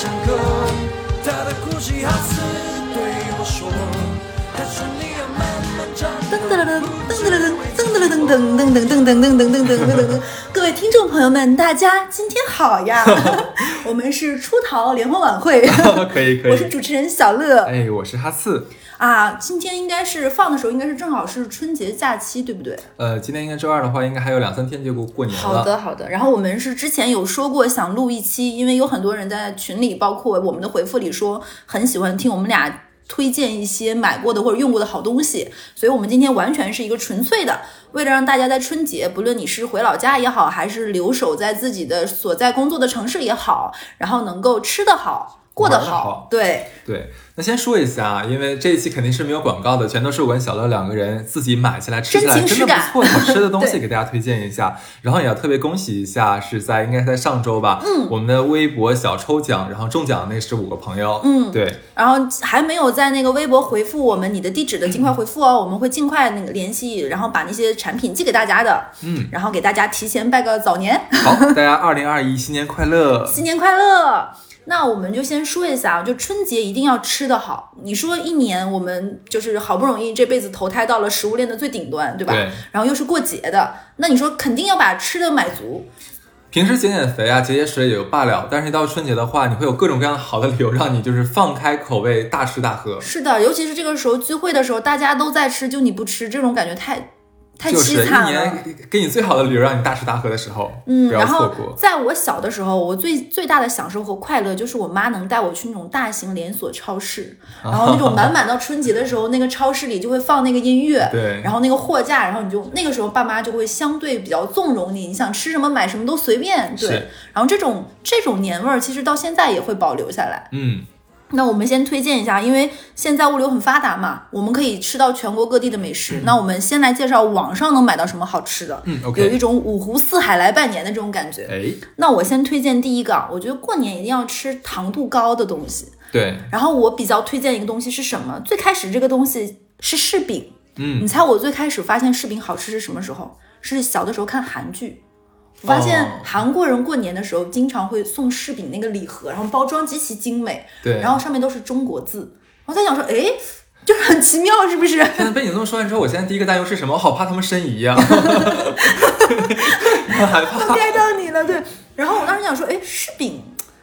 唱歌。他的哭泣好似对我说，他说你要慢慢长噔噔噔噔噔噔噔噔噔噔噔噔噔噔噔噔噔噔噔。各位听众朋友们，大家今天好呀！我们是出逃联欢晚会，可以可以。我是主持人小乐。哎，我是哈刺。啊，今天应该是放的时候，应该是正好是春节假期，对不对？呃，今天应该周二的话，应该还有两三天就过过年了。好的，好的。然后我们是之前有说过想录一期，因为有很多人在群里，包括我们的回复里说很喜欢听我们俩推荐一些买过的或者用过的好东西，所以我们今天完全是一个纯粹的，为了让大家在春节，不论你是回老家也好，还是留守在自己的所在工作的城市也好，然后能够吃得好。过得好，对对。那先说一下，因为这一期肯定是没有广告的，全都是我跟小乐两个人自己买起来吃起来真的不错、好吃的东西 给大家推荐一下。然后也要特别恭喜一下，是在应该在上周吧，嗯，我们的微博小抽奖，然后中奖的那十五个朋友，嗯，对。然后还没有在那个微博回复我们你的地址的，尽快回复哦，我们会尽快那个联系，然后把那些产品寄给大家的，嗯，然后给大家提前拜个早年。好，大家二零二一新年快乐，新年快乐。那我们就先说一下啊，就春节一定要吃得好。你说一年我们就是好不容易这辈子投胎到了食物链的最顶端，对吧？对。然后又是过节的，那你说肯定要把吃的买足。平时减减肥啊、节节食也就罢了，但是一到春节的话，你会有各种各样的好的理由让你就是放开口味大吃大喝。是的，尤其是这个时候聚会的时候，大家都在吃，就你不吃，这种感觉太。就是一年给你最好的理由让你大吃大喝的时候，嗯，然后在我小的时候，我最最大的享受和快乐就是我妈能带我去那种大型连锁超市，然后那种满 满到春节的时候，那个超市里就会放那个音乐，对，然后那个货架，然后你就那个时候爸妈就会相对比较纵容你，你想吃什么买什么都随便，对，然后这种这种年味儿其实到现在也会保留下来，嗯。那我们先推荐一下，因为现在物流很发达嘛，我们可以吃到全国各地的美食。那我们先来介绍网上能买到什么好吃的。嗯，OK，有一种五湖四海来拜年的这种感觉。哎，那我先推荐第一个，我觉得过年一定要吃糖度高的东西。对。然后我比较推荐一个东西是什么？最开始这个东西是柿饼。嗯。你猜我最开始发现柿饼好吃是什么时候？是小的时候看韩剧。我发现韩国人过年的时候经常会送柿饼那个礼盒，然后包装极其精美，对，然后上面都是中国字。我在想说，哎，就是很奇妙，是不是？现在被你这么说完之后，我现在第一个担忧是什么？我好怕他们申遗呀，害怕。该到你了，对。然后我当时想说，哎，柿饼。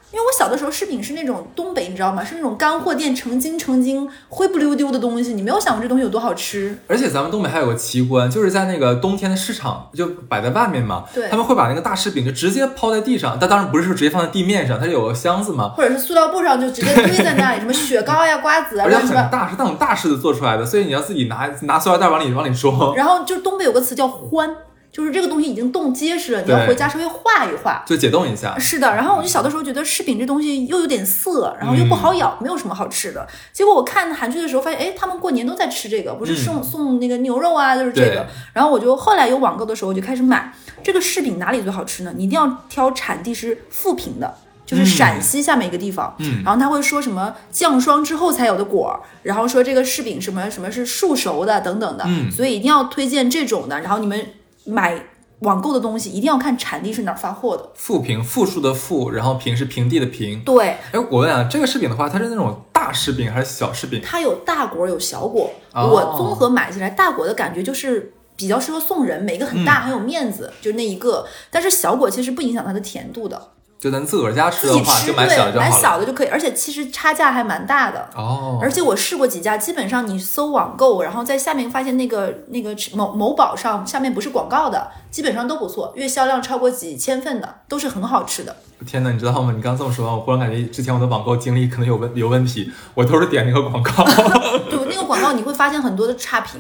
因为我小的时候柿饼是那种东北，你知道吗？是那种干货店成斤成斤灰不溜丢的东西，你没有想过这东西有多好吃。而且咱们东北还有个奇观，就是在那个冬天的市场就摆在外面嘛，对，他们会把那个大柿饼就直接抛在地上，但当然不是说直接放在地面上，它有个箱子嘛，或者是塑料布上就直接堆在那里，什么雪糕呀、瓜子啊，而且很大，是那种大柿子做出来的，所以你要自己拿拿塑料袋往里往里装。然后就东北有个词叫欢。就是这个东西已经冻结实了，你要回家稍微化一化，就解冻一下。是的，然后我就小的时候觉得柿饼这东西又有点涩，然后又不好咬，没有什么好吃的。结果我看韩剧的时候发现，哎，他们过年都在吃这个，不是送送那个牛肉啊，就是这个。然后我就后来有网购的时候，我就开始买这个柿饼。哪里最好吃呢？你一定要挑产地是富平的，就是陕西下面一个地方。嗯，然后他会说什么降霜之后才有的果儿，然后说这个柿饼什么什么是树熟的等等的。嗯，所以一定要推荐这种的。然后你们。买网购的东西一定要看产地是哪儿发货的。富平，富庶的富，然后平是平地的平。对。哎，我问啊，这个柿饼的话，它是那种大柿饼还是小柿饼？它有大果有小果。我综合买起来，大果的感觉就是比较适合送人，每个很大很有面子，就那一个。但是小果其实不影响它的甜度的。就咱自个儿家吃的话，就买小的就好买小的就可以，而且其实差价还蛮大的哦。而且我试过几家，基本上你搜网购，然后在下面发现那个那个某某宝上下面不是广告的，基本上都不错，月销量超过几千份的，都是很好吃的。天哪，你知道吗？你刚这么说，我忽然感觉之前我的网购经历可能有问 有问题，我都是点那个广告。对，那个广告你会发现很多的差评。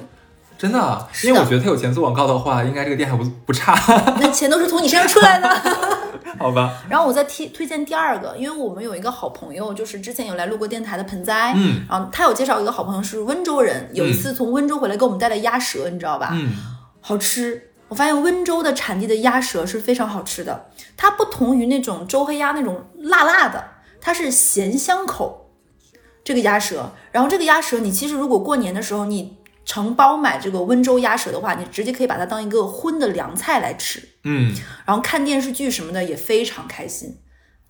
真的，因为我觉得他有钱做广告的话，应该这个店还不不差。那钱都是从你身上出来的。好吧，然后我再推推荐第二个，因为我们有一个好朋友，就是之前有来录过电台的盆栽，嗯，然后他有介绍一个好朋友是温州人，有一次从温州回来给我们带了鸭舌，你知道吧？嗯，好吃。我发现温州的产地的鸭舌是非常好吃的，它不同于那种周黑鸭那种辣辣的，它是咸香口，这个鸭舌。然后这个鸭舌，你其实如果过年的时候你。承包买这个温州鸭舌的话，你直接可以把它当一个荤的凉菜来吃，嗯，然后看电视剧什么的也非常开心。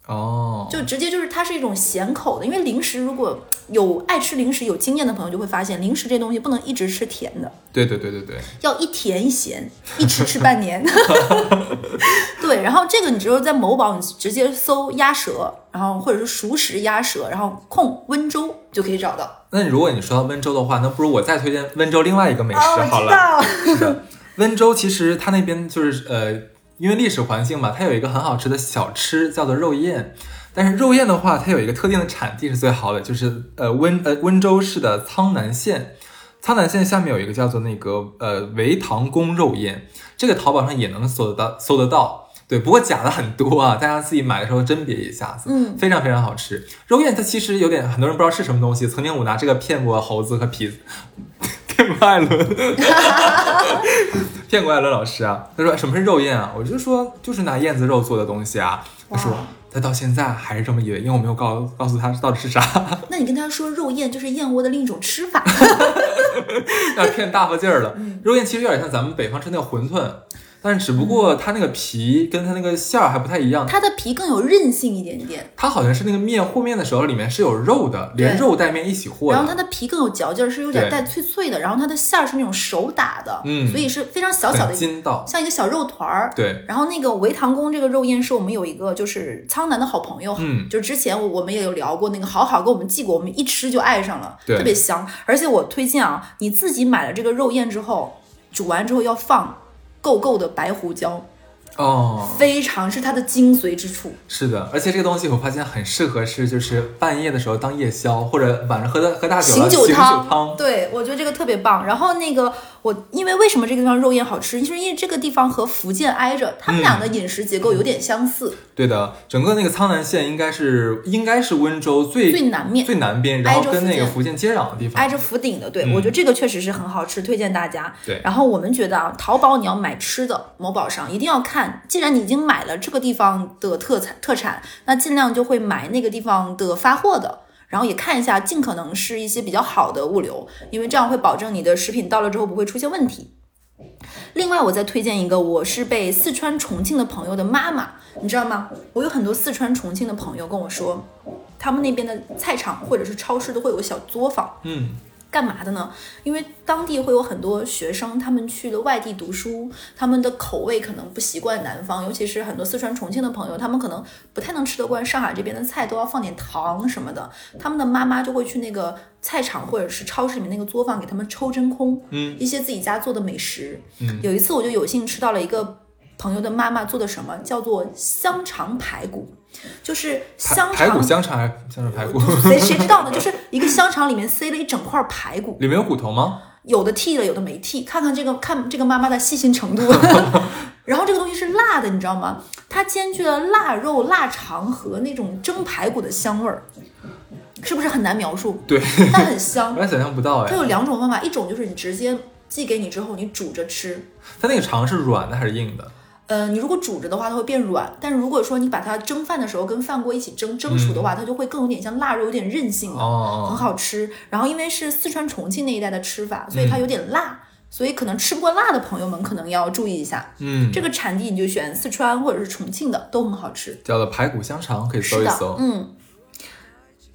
哦，就直接就是它是一种咸口的，因为零食如果有爱吃零食有经验的朋友就会发现，零食这东西不能一直吃甜的，对对对对对，要一甜一咸，一吃吃半年。对，然后这个你只有在某宝你直接搜鸭舌，然后或者是熟食鸭舌，然后控温州就可以找到。那如果你说到温州的话，那不如我再推荐温州另外一个美食哦，好了。是的，温州其实它那边就是呃，因为历史环境嘛，它有一个很好吃的小吃叫做肉燕。但是肉燕的话，它有一个特定的产地是最好的，就是呃温呃温州市的苍南县。苍南县下面有一个叫做那个呃维塘宫肉燕，这个淘宝上也能搜得到，搜得到。对，不过假的很多啊，大家自己买的时候甄别一下子。嗯非常非常好吃。肉燕它其实有点很多人不知道是什么东西，曾经我拿这个骗过猴子和痞子，骗过艾伦，骗过艾伦老师啊。他说什么是肉燕啊？我就说就是拿燕子肉做的东西啊。他说他到现在还是这么以为，因为我没有告告诉他到底是啥，那你跟他说肉燕就是燕窝的另一种吃法。那骗大发劲儿了。嗯肉燕其实有点像咱们北方吃那个馄饨，但是只不过它那个皮跟它那个馅儿还不太一样。它的皮更有韧性一点点，它好像是那个面和面的时候里面是有肉的，连肉带面一起和。然后它的皮更有嚼劲儿，是有点对带脆脆的，然后它的馅儿是那种手打的，嗯所以是非常小小的很，筋道。像一个小肉团儿。对，然后那个维塘宫这个肉燕是我们有一个就是苍南的好朋友，嗯就之前我我们也有聊过，那个好好给我们寄过，我们一吃就爱上了，对特别香。而且我推荐啊，你自己买了这个肉燕之后，煮完之后要放够够的白胡椒，哦，非常是它的精髓之处。是的，而且这个东西我发现很适合是，就是半夜的时候当夜宵，或者晚上喝的喝大酒了醒酒醒，酒汤。对我觉得这个特别棒。然后那个我，因为为什么这个地方肉燕好吃？就是因为这个地方和福建挨着，他们俩的饮食结构有点相似，对的，整个那个苍南县应该是应该是温州最最南面最南边，然后跟那个福福建接壤的地方。挨着福鼎的。对、嗯我觉得这个确实是很好吃，推荐大家。对然后我们觉得啊，淘宝你要买吃的，某宝上一定要看，既然你已经买了这个地方的特产特产，那尽量就会买那个地方的发货的。然后也看一下，尽可能是一些比较好的物流，因为这样会保证你的食品到了之后不会出现问题。另外，我再推荐一个，我是被四川重庆的朋友的妈妈，你知道吗？我有很多四川重庆的朋友跟我说，他们那边的菜场或者是超市都会有个小作坊，嗯，干嘛的呢？因为当地会有很多学生，他们去了外地读书，他们的口味可能不习惯南方，尤其是很多四川重庆的朋友，他们可能不太能吃得惯上海这边的菜，都要放点糖什么的。他们的妈妈就会去那个菜场或者是超市里面那个作坊给他们抽真空，嗯，一些自己家做的美食。嗯有一次我就有幸吃到了一个朋友的妈妈做的什么，叫做香肠排骨，就是排香排骨。香肠还是香肠排骨？谁谁知道呢？就是一个香肠里面塞了一整块排骨，里面有骨头吗？有的剃了，有的没剃。看看这个，看这个妈妈的细心程度。然后这个东西是辣的，你知道吗？它兼具了腊肉、腊肠和那种蒸排骨的香味儿，是不是很难描述？对，但很香完。全想象不到哎。它有两种方法，一种就是你直接寄给你之后，你煮着吃。它那个肠是软的还是硬的？呃，你如果煮着的话，它会变软；但是如果说你把它蒸饭的时候跟饭锅一起蒸蒸熟的话，它就会更有点像腊肉，有点韧性的。很哦，好吃。然后因为是四川重庆那一带的吃法，所以它有点辣，所以可能吃不惯辣的朋友们可能要注意一下。嗯，这个产地你就选四川或者是重庆的，都很好吃。叫做排骨香肠，可以搜一搜，。嗯。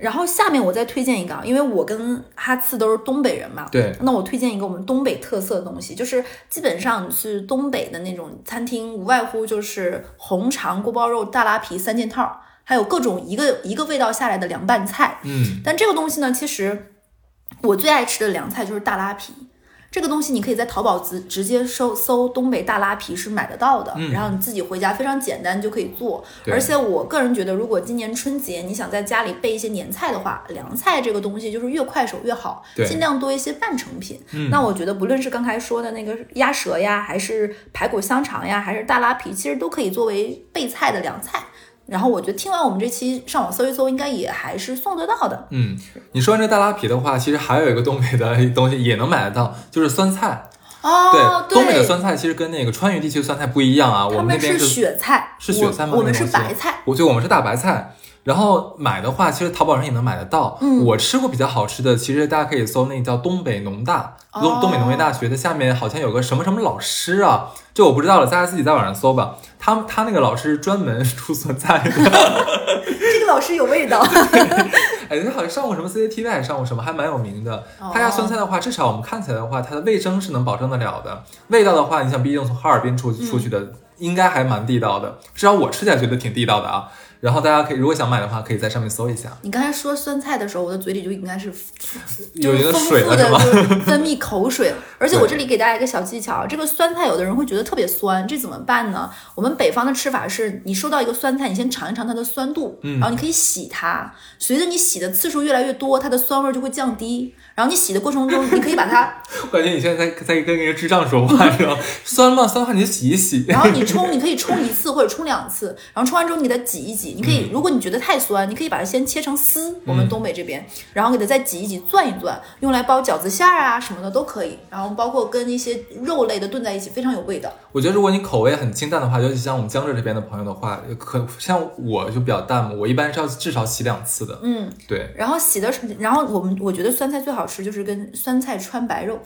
然后下面我再推荐一个，啊，因为我跟哈次都是东北人嘛，对，那我推荐一个我们东北特色的东西，就是基本上是东北的那种餐厅，无外乎就是红肠、锅包肉、大拉皮三件套，还有各种一个一个味道下来的凉拌菜。嗯，但这个东西呢，其实我最爱吃的凉菜就是大拉皮。这个东西你可以在淘宝直直接搜搜东北大拉皮是买得到的，嗯然后你自己回家非常简单就可以做。而且我个人觉得，如果今年春节你想在家里备一些年菜的话，凉菜这个东西就是越快手越好，尽量多一些半成品。嗯那我觉得不论是刚才说的那个鸭舌呀，还是排骨香肠呀，还是大拉皮，其实都可以作为备菜的凉菜。然后我觉得听完我们这期上网搜一搜，应该也还是送得到的。嗯，你说完这大拉皮的话，其实还有一个东北的东西也能买得到，就是酸菜。哦，东北的酸菜其实跟那个川渝地区的酸菜不一样啊，我他们那边是雪菜，是雪菜吗我我们是白菜。我觉得我们是大白菜，然后买的话，其实淘宝上也能买得到。嗯我吃过比较好吃的，其实大家可以搜那个叫东北农大，东、哦东北农业大学的下面好像有个什么什么老师啊，这我不知道了，大家自己在网上搜吧。他他那个老师专门出酸菜的，这个老师有味道。哎，他好像上过什么 CCTV 还是上过什么，还蛮有名的。哦他家酸菜的话，至少我们看起来的话，它的卫生是能保证得了的。味道的话，你想，毕竟从哈尔滨出出去的，应该还蛮地道的。至少我吃起来觉得挺地道的啊。然后大家可以，如果想买的话，可以在上面搜一下。你刚才说酸菜的时候，我的嘴里就应该是有点就是丰富水？的就是分泌口水。而且我这里给大家一个小技巧，这个酸菜有的人会觉得特别酸，这怎么办呢？我们北方的吃法是，你收到一个酸菜，你先尝一尝它的酸度，嗯然后你可以洗它，随着你洗的次数越来越多，它的酸味儿就会降低。然后你洗的过程中，你可以把它，我感觉你现在在在跟一个智障说话，是吧？酸吗？酸的话你就洗一洗。然后你冲，你可以冲一次或者冲两次，然后冲完之后你给它挤一挤。你可以，如果你觉得太酸，你可以把它先切成丝，我们东北这边，然后给它再挤一挤，攥一攥，用来包饺子馅儿啊什么的都可以。然后包括跟一些肉类的炖在一起，非常有味道。我觉得如果你口味很清淡的话，尤其像我们江浙这边的朋友的话，可像我就比较淡嘛，我一般是要至少洗两次的。嗯，对然后洗的，然后我们我觉得酸菜最好吃就是跟酸菜穿白肉，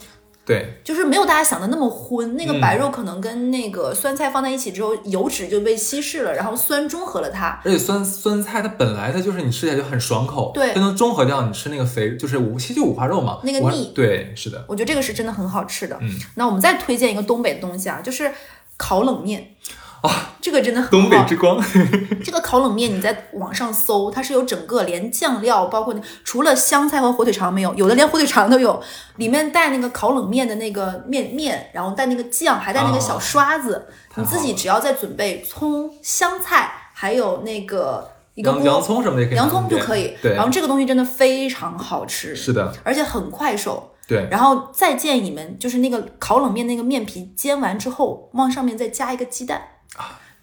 对，就是没有大家想的那么荤。那个嗯白肉可能跟那个酸菜放在一起之后，油脂就被稀释了，然后酸中和了它。而且酸酸菜它本来它就是你吃起来就很爽口，对它能中和掉你吃那个肥，就是五其实就五花肉嘛，那个腻对，是的，我觉得这个是真的很好吃的。嗯，那我们再推荐一个东北的东西啊，就是烤冷面。啊，这个真的很东北好。之光。这个烤冷面你在网上搜，它是有整个连酱料，包括除了香菜和火腿肠没有，有的连火腿肠都有，里面带那个烤冷面的那个面面，然后带那个酱，还带那个小刷子。你自己只要再准备葱、香菜，还有那个一个洋锅洋葱什么的也可以洋葱就可以。对，然后这个东西真的非常好吃，是的，而且很快手。对，然后再建议你们，就是那个烤冷面那个面皮煎完之后，往上面再加一个鸡蛋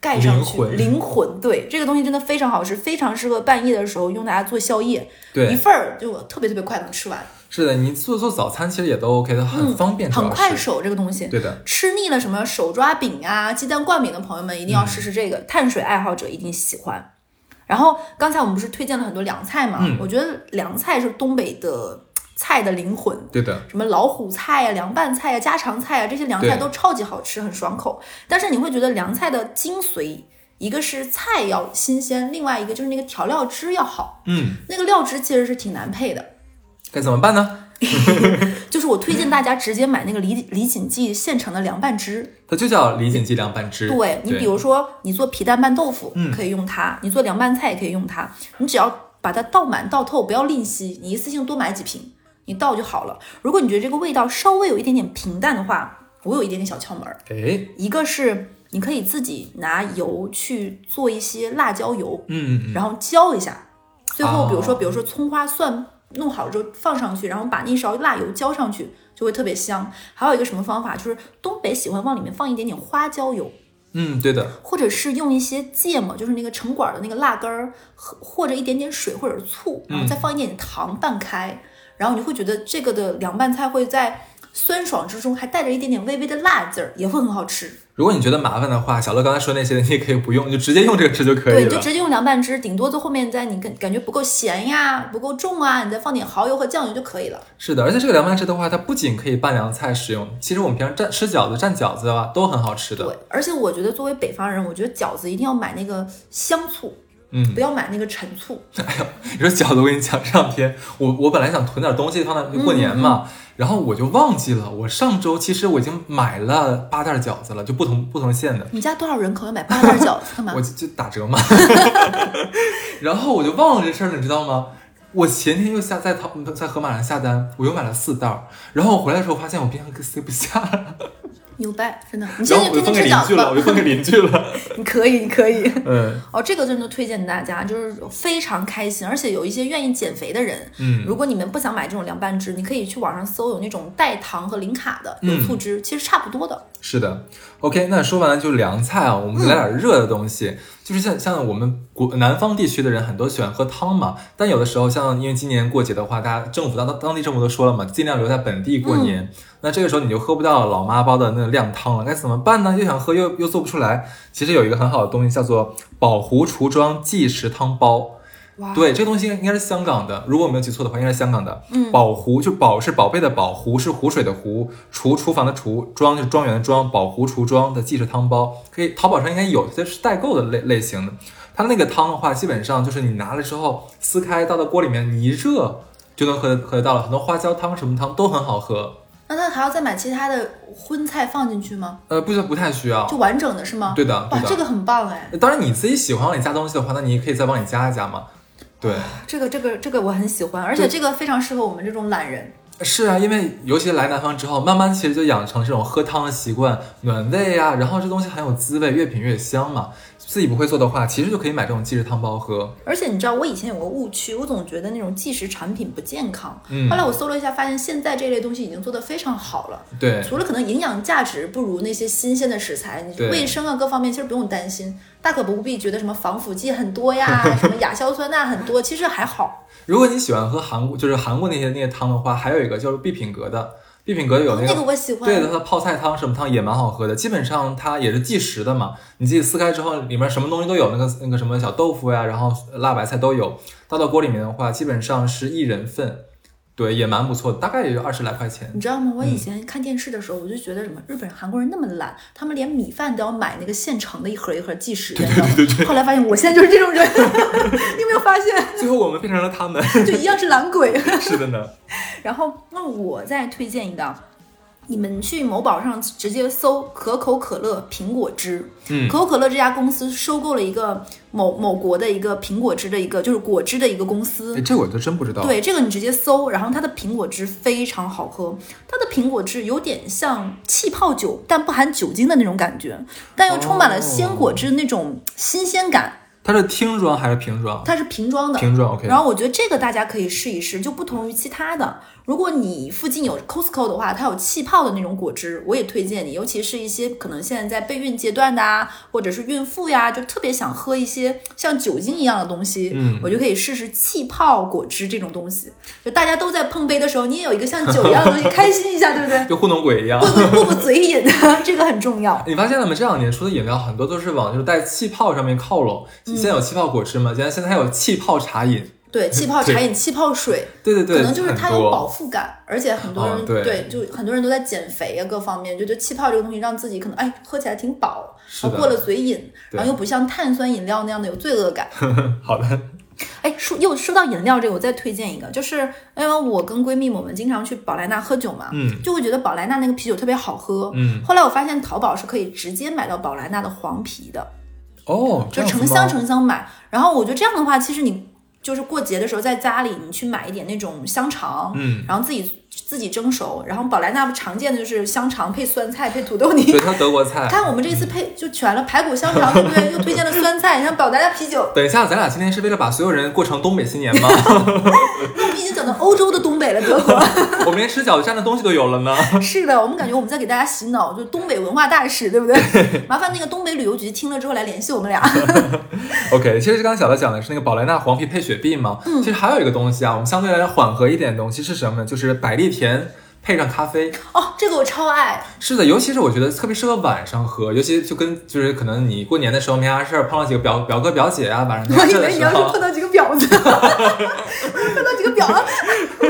盖上去，灵魂对这个东西真的非常好吃，非常适合半夜的时候用它做宵夜，一，份儿就特别特别快能吃完，是的，你做做早餐其实也都 OK 的，很方便，嗯很。快手这个东西。对的，吃腻了什么手抓饼啊、鸡蛋灌饼的朋友们，一定要试试这个，碳水爱好者一定喜欢。然后刚才我们不是推荐了很多凉菜嘛？嗯我觉得凉菜是东北的菜的灵魂。对的，什么老虎菜呀、凉拌菜呀、家常菜呀，这些凉菜都超级好吃，很爽口。但是你会觉得凉菜的精髓，一个是菜要新鲜，另外一个就是那个调料汁要好。嗯，那个料汁其实是挺难配的，该怎么办呢？就是我推荐大家直接买那个李李锦记现成的凉拌汁。它就叫李锦记凉拌汁。对你，比如说你做皮蛋拌豆腐，嗯可以用它；你做凉拌菜也可以用它。你只要把它倒满倒透，不要吝惜，你一次性多买几瓶，你倒就好了。如果你觉得这个味道稍微有一点点平淡的话，我有一点点小窍门儿。哎，一个是你可以自己拿油去做一些辣椒油，嗯嗯嗯，然后浇一下，最后比如说、哦比如说葱花蒜弄好之后放上去，然后把那勺辣油浇上去，就会特别香。还有一个什么方法，就是东北喜欢往里面放一点点花椒油。嗯，对的，或者是用一些芥末，就是那个城管的那个辣根儿，和或者一点点水或者是醋，然后再放一点点糖拌开，然后你会觉得这个的凉拌菜会在酸爽之中还带着一点点微微的辣劲儿，也会很好吃。如果你觉得麻烦的话，小乐刚才说那些，你也可以不用，你就直接用这个汁就可，以了。你就直接用凉拌汁，顶多在后面在你感感觉不够咸呀，不够重啊，你再放点蚝油和酱油就可以了。是的，而且这个凉拌汁的话，它不仅可以拌凉菜使用，其实我们平常蘸吃饺子、蘸饺子的话都很好吃的。对，而且我觉得作为北方人，我觉得饺子一定要买那个香醋，嗯不要买那个陈醋。哎呦你说饺子，我跟你讲，这两天我我本来想囤点东西放在过年嘛，然后我就忘记了，我上周其实我已经买了八袋饺子了，就不同不同馅的。你家多少人口要买八袋饺子干嘛 我？就就打折嘛，然后我就忘了这事儿了，你知道吗？我前天又下在淘在盒马上下单，我又买了四袋儿，然后我回来的时候发现我冰箱塞不下了，牛掰，真的！你现然后我就分在就天天吃给邻居了，我就分给邻居了。你可以，你可以。嗯哦，这个真的推荐大家，就是非常开心，而且有一些愿意减肥的人，嗯，如果你们不想买这种凉拌汁，你可以去网上搜有那种代糖和零卡的嗯油醋汁，其实差不多的。是的，OK，那说完了就是凉菜啊，我们来点热的东西，就是像像我们国南方地区的人很多喜欢喝汤嘛，但有的时候像因为今年过节的话，大家政府当当地政府都说了嘛，尽量留在本地过年，那这个时候你就喝不到老妈煲的那个靓汤了，该怎么办呢？又想喝又又做不出来，其实有一个很好的东西叫做宝湖厨庄即食汤包。哇，对，这个东西应该是香港的，如果我没有记错的话，应该是香港的。嗯，宝湖就宝是宝贝的宝，湖是湖水的湖，厨厨房的厨，庄就是庄园的庄，宝湖厨庄的记是汤包，可以淘宝上应该有，这是代购的类类型的。它那个汤的话，基本上就是你拿了之后撕开倒到锅里面，你一热就能喝喝得到了。很多花椒汤什么汤都很好喝。那他还要再买其他的荤菜放进去吗？呃，不需不太需要，就完整的是吗？对的，哇，这个很棒哎。当然你自己喜欢往里加东西的话，那你也可以再往里加一加嘛。对，这个这个这个我很喜欢，而且这个非常适合我们这种懒人。是啊，因为尤其来南方之后，慢慢其实就养成这种喝汤的习惯，暖胃啊，然后这东西很有滋味，越品越香嘛。自己不会做的话，其实就可以买这种即食汤包喝。而且你知道，我以前有个误区，我总觉得那种即食产品不健康。嗯。后来我搜了一下，发现现在这类东西已经做得非常好了。对。除了可能营养价值不如那些新鲜的食材，你卫生啊各方面其实不用担心，大可不必觉得什么防腐剂很多呀，什么亚硝酸钠很多，其实还好。如果你喜欢喝韩国，就是韩国那些那些汤的话，还有一个叫做必品阁的。必品阁有那个，我喜欢。对的，它泡菜汤什么汤也蛮好喝的。基本上它也是即食的嘛，你自己撕开之后，里面什么东西都有，那个那个什么小豆腐呀，然后辣白菜都有。倒到锅里面的话，基本上是一人份。对，也蛮不错的，大概也就二十来块钱。你知道吗？我以前看电视的时候，我就觉得什么日本人、韩国人那么懒，他们连米饭都要买那个现成的一盒一盒计时的。对对对。后来发现，我现在就是这种人。你有没有发现？最后我们变成了他们，就一样是懒鬼。是的呢。然后，那我再推荐一个。你们去某宝上直接搜可口可乐苹果汁，嗯，可口可乐这家公司收购了一个某某国的一个苹果汁的一个就是果汁的一个公司，哎，这我就真不知道。对，这个你直接搜，然后它的苹果汁非常好喝，它的苹果汁有点像气泡酒，但不含酒精的那种感觉，但又充满了鲜果汁那种新鲜感。它是听装还是瓶装？它是瓶装的，瓶装 OK。然后我觉得这个大家可以试一试，就不同于其他的。如果你附近有 Costco 的话，它有气泡的那种果汁，我也推荐你。尤其是一些可能现在在备孕阶段的啊，或者是孕妇呀，就特别想喝一些像酒精一样的东西，嗯，我就可以试试气泡果汁这种东西。就大家都在碰杯的时候，你也有一个像酒一样的东西，开心一下，对不对？就糊弄鬼一样，过过过嘴瘾，这个很重要。你发现了吗？这两年出的饮料很多都是往就是带气泡上面靠拢。现在有气泡果汁吗？现在现在还有气泡茶饮。对 气泡茶饮、气泡水，对对对，可能就是它有饱腹感，而且很多人对，就很多人都在减肥啊，各方面就觉得气泡这个东西让自己可能哎喝起来挺饱，然后过了嘴瘾，然后又不像碳酸饮料那样的有罪恶感。好的，哎说又说到饮料这个，我再推荐一个，就是因为我跟闺蜜我们经常去宝莱纳喝酒嘛，嗯，就会觉得宝莱纳那个啤酒特别好喝，嗯，后来我发现淘宝是可以直接买到宝莱纳的黄啤的，哦，就成箱成箱买，然后我觉得这样的话，其实你。就是过节的时候，在家里你去买一点那种香肠，嗯，然后自己。自己蒸熟，然后宝莱纳常见的就是香肠配酸菜配土豆泥，对，它德国菜。看我们这次配就全了，排骨香肠，对不对？又推荐了酸菜，然后宝莱纳啤酒。等一下，咱俩今天是为了把所有人过成东北新年吗？那我们已经讲到欧洲的东北了，德国。我们连吃饺子蘸的东西都有了呢。是的，我们感觉我们在给大家洗脑，就东北文化大使，对不对？麻烦那个东北旅游局听了之后来联系我们俩。OK，其实刚刚小的讲的是那个宝莱纳黄皮配雪碧嘛。嗯。其实还有一个东西啊，我们相对来讲缓和一点的东西是什么呢？就是百利蜜甜。配上咖啡哦，这个我超爱。是的，尤其是我觉得特别适合晚上喝，尤其就跟就是可能你过年的时候没啥事儿，碰到几个表表哥表姐啊，晚上我以为你要是碰到几个婊子，碰到几个婊子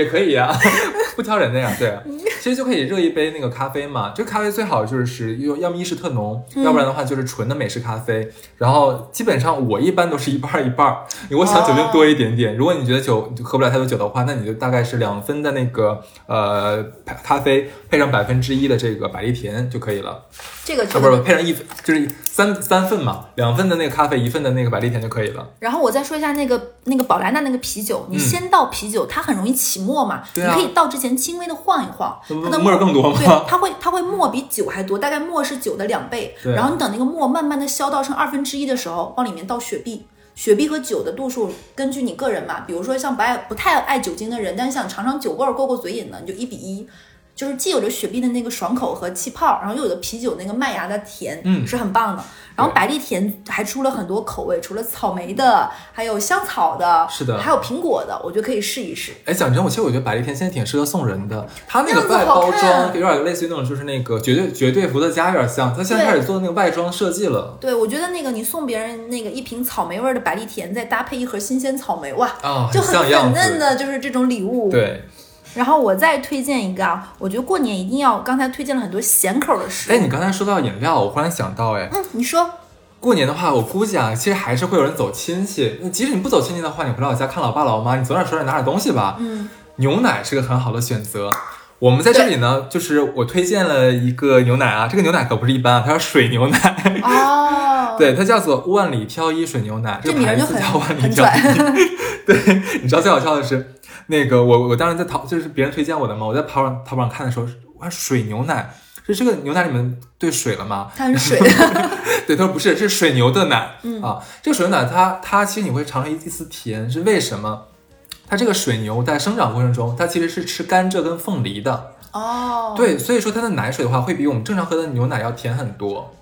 也可以呀，不挑人的呀，对。其实就可以热一杯那个咖啡嘛，这个咖啡最好就是用，要么意式特浓，要不然的话就是纯的美式咖啡。然后基本上我一般都是一半一半，我想酒精多一点点。如果你觉得酒喝不了太多酒的话，那你就大概是两分的那个呃咖啡配上百分之一的这个百利甜就可以了。这个啊不是配上一分就是三三份嘛，两份的那个咖啡，一份的那个百利甜就可以了。然后我再说一下那个那个宝莱纳那个啤酒，你先倒啤酒，它很容易起沫嘛，你可以倒之前轻微的晃一晃，它的沫更多吗？对，它会它会沫比酒还多，大概沫是酒的两倍。然后你等那个沫慢慢的消到剩二分之一的时候，往里面倒雪碧，雪碧和酒的度数根据你个人嘛，比如说像不爱不太爱酒精的人，但是想尝尝酒味儿过过嘴瘾的，你就一比一。就是既有着雪碧的那个爽口和气泡，然后又有着啤酒那个麦芽的甜，嗯是很棒的。然后百利甜还出了很多口味，除了草莓的，还有香草的，是的还有苹果的，我觉得可以试一试。哎，讲真，我其实我觉得百利甜现在挺适合送人的，它那个外包装看有点类似于那种，就是那个绝对绝对伏特加有点像，它现在开始做那个外装设计了对，我觉得那个你送别人那个一瓶草莓味儿的百利甜，再搭配一盒新鲜草莓，哇，啊，就很粉嫩。的，就是这种礼物。。对，然后我再推荐一个啊，我觉得过年一定要，刚才推荐了很多咸口的食物。哎，你刚才说到饮料，我忽然想到，哎，嗯，你说过年的话，我估计啊，其实还是会有人走亲戚。那即使你不走亲戚的话，你回老家看老爸老妈，你总得手里拿点东西吧。嗯，牛奶是个很好的选择。我们在这里呢，就是我推荐了一个牛奶啊，这个牛奶可不是一般啊，它叫水牛奶，哦，对，它叫做万里挑一水牛奶，这个牌子名儿就很叫万里很挑一。拽。对，你知道最好笑的是，那个我我当时在淘，就是别人推荐我的嘛，我在淘宝淘宝上看的时候，哇，水牛奶是这个牛奶里面兑水了吗？它是水，对，他说不是，是水牛的奶、嗯啊。这个水牛奶它它其实你会尝到一丝甜，是为什么？它这个水牛在生长过程中，它其实是吃甘蔗跟凤梨的，哦，，对，所以说它的奶水的话会比我们正常喝的牛奶要甜很多。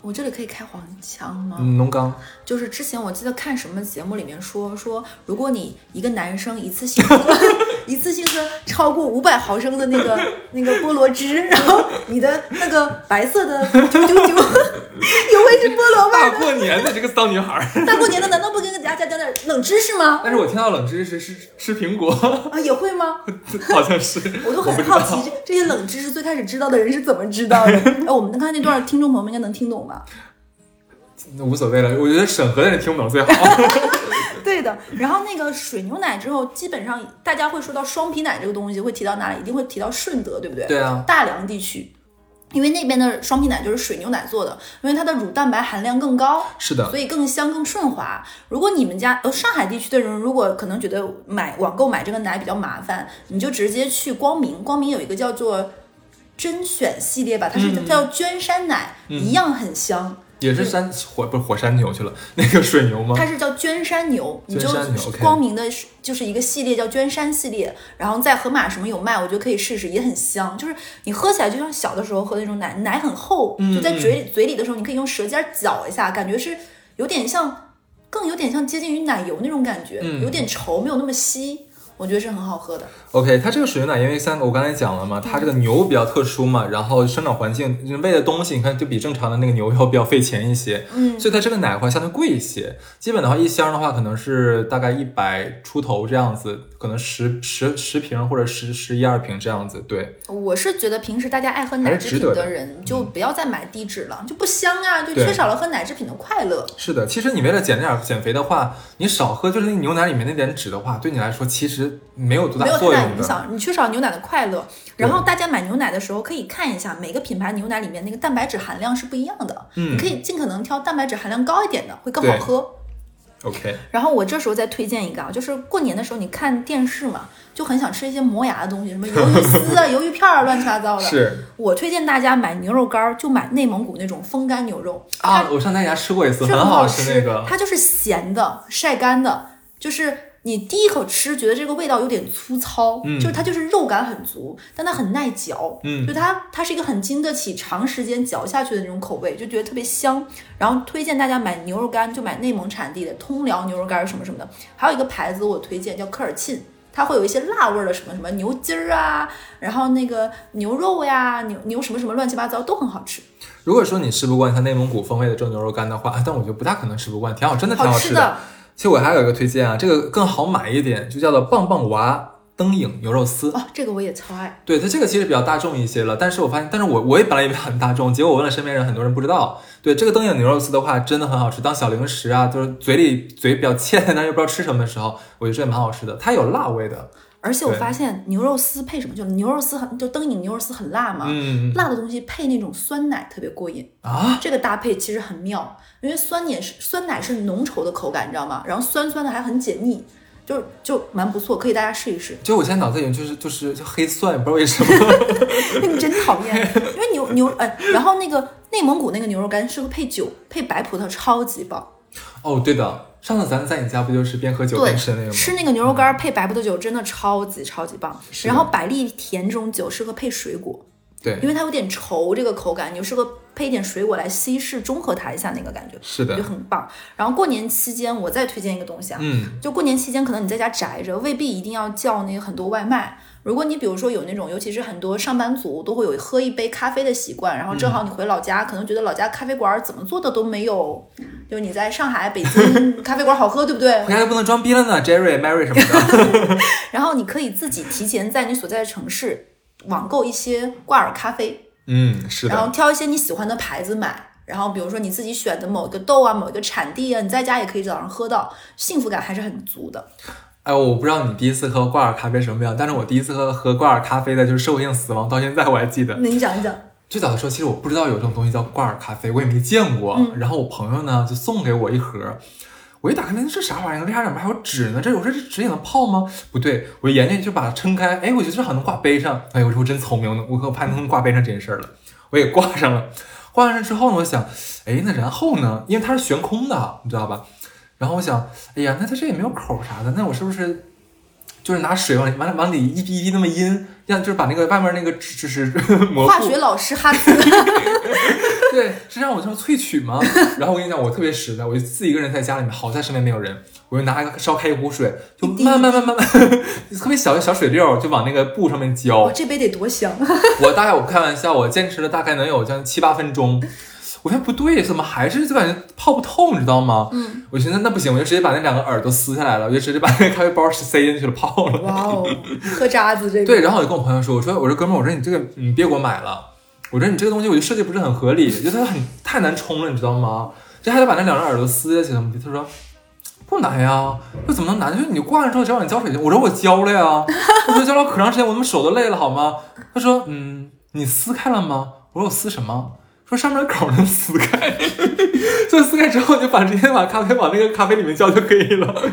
我这里可以开黄腔吗？嗯，农刚，就是之前我记得看什么节目里面说说，如果你一个男生一次性喝 一次性喝超过五百毫升的那个那个菠萝汁，然后你的那个白色的九九九也会是菠萝味大。过年的这个骚女孩儿。大过年的难道不跟大家讲点冷知识吗？但是我听到冷知识是吃苹果，啊，也会吗？好像是，我都很好奇，这这些冷知识最开始知道的人是怎么知道的？哎，我们刚才那段听众朋友们应该能听懂吧？那无所谓了，我觉得审核的人听不懂最好。对的，然后那个水牛奶之后，基本上大家会说到双皮奶这个东西，会提到哪里？一定会提到顺德，对不对？对啊，大良地区，因为那边的双皮奶就是水牛奶做的，因为它的乳蛋白含量更高，是的所，以更香更顺滑。如果你们家呃上海地区的人，如果可能觉得买网购买这个奶比较麻烦，你就直接去光明，光明有一个叫做甄选系列吧，它是嗯叫娟山奶，一样很香。也是山火不是火山牛去了，那个水牛吗？它是叫娟山牛，你就光明的是就是一个系列叫娟山系列，然后在盒马什么有卖，我觉得可以试试，也很香，就是你喝起来就像小的时候喝那种奶，奶很厚，嗯就在嘴里嘴里的时候，你可以用舌尖搅一下，感觉是有点像，更有点像接近于奶油那种感觉，嗯有点稠，没有那么稀，我觉得是很好喝的。OK，它这个水牛奶，因为三个我刚才讲了嘛，它这个牛比较特殊嘛，然后生长环境喂的东西，你看就比正常的那个牛要比较费钱一些，嗯，所以它这个奶的话相对贵一些。基本的话，一箱的话可能是大概一百出头这样子，可能十十十瓶或者十十一二瓶这样子。对，我是觉得平时大家爱喝奶制品的人，就不要再买低脂了，就不香啊，就缺少了喝奶制品的快乐。是的。其实你为了减点减肥的话，你少喝就是那牛奶里面那点脂的话，对你来说其实没有多没有太大影响，你缺少牛奶的快乐。然后大家买牛奶的时候可以看一下每个品牌牛奶里面那个蛋白质含量是不一样的，嗯你可以尽可能挑蛋白质含量高一点的，会更好喝。OK，然后我这时候再推荐一个啊，就是过年的时候你看电视嘛，就很想吃一些磨牙的东西，什么鱿鱼丝啊、鱿鱼片儿，乱七八糟的。是我推荐大家买牛肉干儿，就买内蒙古那种风干牛肉，啊，我上他家吃过一次，很好吃那个。它就是咸的，晒干的，就是你第一口吃觉得这个味道有点粗糙，嗯就是它就是肉感很足，但它很耐嚼，嗯就它它是一个很经得起长时间嚼下去的那种口味，就觉得特别香。然后推荐大家买牛肉干，就买内蒙产地的通辽牛肉干什么什么的，还有一个牌子我推荐叫科尔沁。它会有一些辣味儿的，什么什么牛筋儿啊，然后那个牛肉呀，牛牛什么什么乱七八糟都很好吃，如果说你吃不惯它内蒙古风味的这种牛肉干的话，啊但我觉得不大可能吃不惯，挺好，真的挺吃好吃的。其实我还有一个推荐啊，这个更好买一点，就叫做棒棒娃灯影牛肉丝。哦，这个我也超爱。对它这个其实比较大众一些了，但是我发现，但是我我也本来以为很大众，结果我问了身边人，很多人不知道。对这个灯影牛肉丝的话，真的很好吃，当小零食啊，就是嘴里嘴比较欠，但是又不知道吃什么的时候，我觉得这也蛮好吃的。它有辣味的，而且我发现牛肉丝配什么，就牛肉丝很就灯影牛肉丝很辣嘛，嗯辣的东西配那种酸奶特别过瘾，啊，这个搭配其实很妙，因为酸奶是酸奶是浓稠的口感，你知道吗？然后酸酸的还很解腻，就就蛮不错，可以大家试一试。就我现在脑子里就是就是就黑蒜，不知道为什么。你真讨厌，因为牛牛呃，然后那个内蒙古那个牛肉干适合配酒，配白葡萄超级棒。哦，对的，上次咱在你家不就是边喝酒边吃那个吗？吃那个牛肉干配白葡萄酒真的超级超级棒。是然后百利甜这种酒适合配水果，对因，为它有点稠这个口感，你就适合配一点水果来稀释中和它一下那个感觉，是的就，很棒。然后过年期间我再推荐一个东西啊，嗯，就过年期间，可能你在家宅着，未必一定要叫那个很多外卖。如果你比如说有那种，尤其是很多上班族都会有喝一杯咖啡的习惯，然后正好你回老家，可能觉得老家咖啡馆怎么做的都没有，就你在上海、北京 咖啡馆好喝，对不对？回家就不能装逼了呢，Jerry、Mary 什么的。然后你可以自己提前在你所在的城市网购一些挂耳咖啡，嗯，是的然后，挑一些你喜欢的牌子买。然后比如说你自己选的某一个豆啊、某一个产地啊，你在家也可以早上喝到，幸福感还是很足的。哎，我不知道你第一次喝挂耳咖啡什么样，但是我第一次喝喝挂耳咖啡的就是社会性死亡，到现在我还记得。那你讲一讲。最早的时候，其实我不知道有这种东西叫挂耳咖啡，我也没见过。然后我朋友呢就送给我一盒，我一打开，那这啥玩意儿？为啥里面还有纸呢？这我说这纸也能泡吗？不对，我研究就把它撑开，哎，我觉得这好像能挂杯上。哎，我说我真聪明，我我怕能挂杯上这件事儿了，我也挂上了。挂上之后呢，我想，哎，那然后呢？因为它是悬空的，你知道吧？然后我想，哎呀，那它这也没有口啥的，那我是不是就是拿水往里往往里一滴一滴那么阴，让就是把那个外面那个纸就是 模糊化学老师哈兹，对，是让我这么萃取吗？然后我跟你讲，我特别实在，我就自己一个人在家里面，好在身边没有人，我就拿一个烧开一壶水，就慢慢慢慢慢慢，特别小的小水溜儿就往那个布上面浇哇，。这杯得多香！我大概我开玩笑，我坚持了大概能有将近七八分钟。我发现不对，怎么还是就感觉泡不透，你知道吗？嗯，我寻思那不行，我就直接把那两个耳朵撕下来了，我就直接把那个咖啡包塞进去了，泡了。哇哦，喝渣子这个。对，然后我就跟我朋友说，我说我说哥们儿，我说你这个你别给我买了，我说你这个东西我觉得设计不是很合理，就它很太难冲了，你知道吗？这还得把那两个耳朵撕下去，怎么的？他说不难呀，这怎么能难？就是你挂上之后只要你浇水就，我说我浇了呀，我说浇了可长时间，我怎么手都累了好吗？他说嗯，你撕开了吗？我说我撕什么？说上面的口能撕开，所以撕开之后就把直接把咖啡往那个咖啡里面浇就可以了。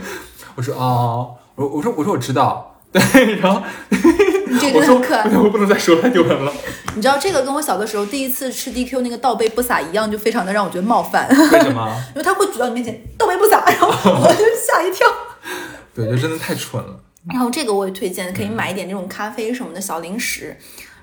我说哦，我我说我说我知道，对，然后你这个 我说真可爱。我不能再说太丢人了。你知道这个跟我小的时候第一次吃 DQ 那个倒杯不洒一样，就非常的让我觉得冒犯，为什么？因为他会举到你面前倒杯不洒，然后我就吓一跳。对，就真的太蠢了。然后这个我也推荐，可以买一点这种咖啡什么的小零食。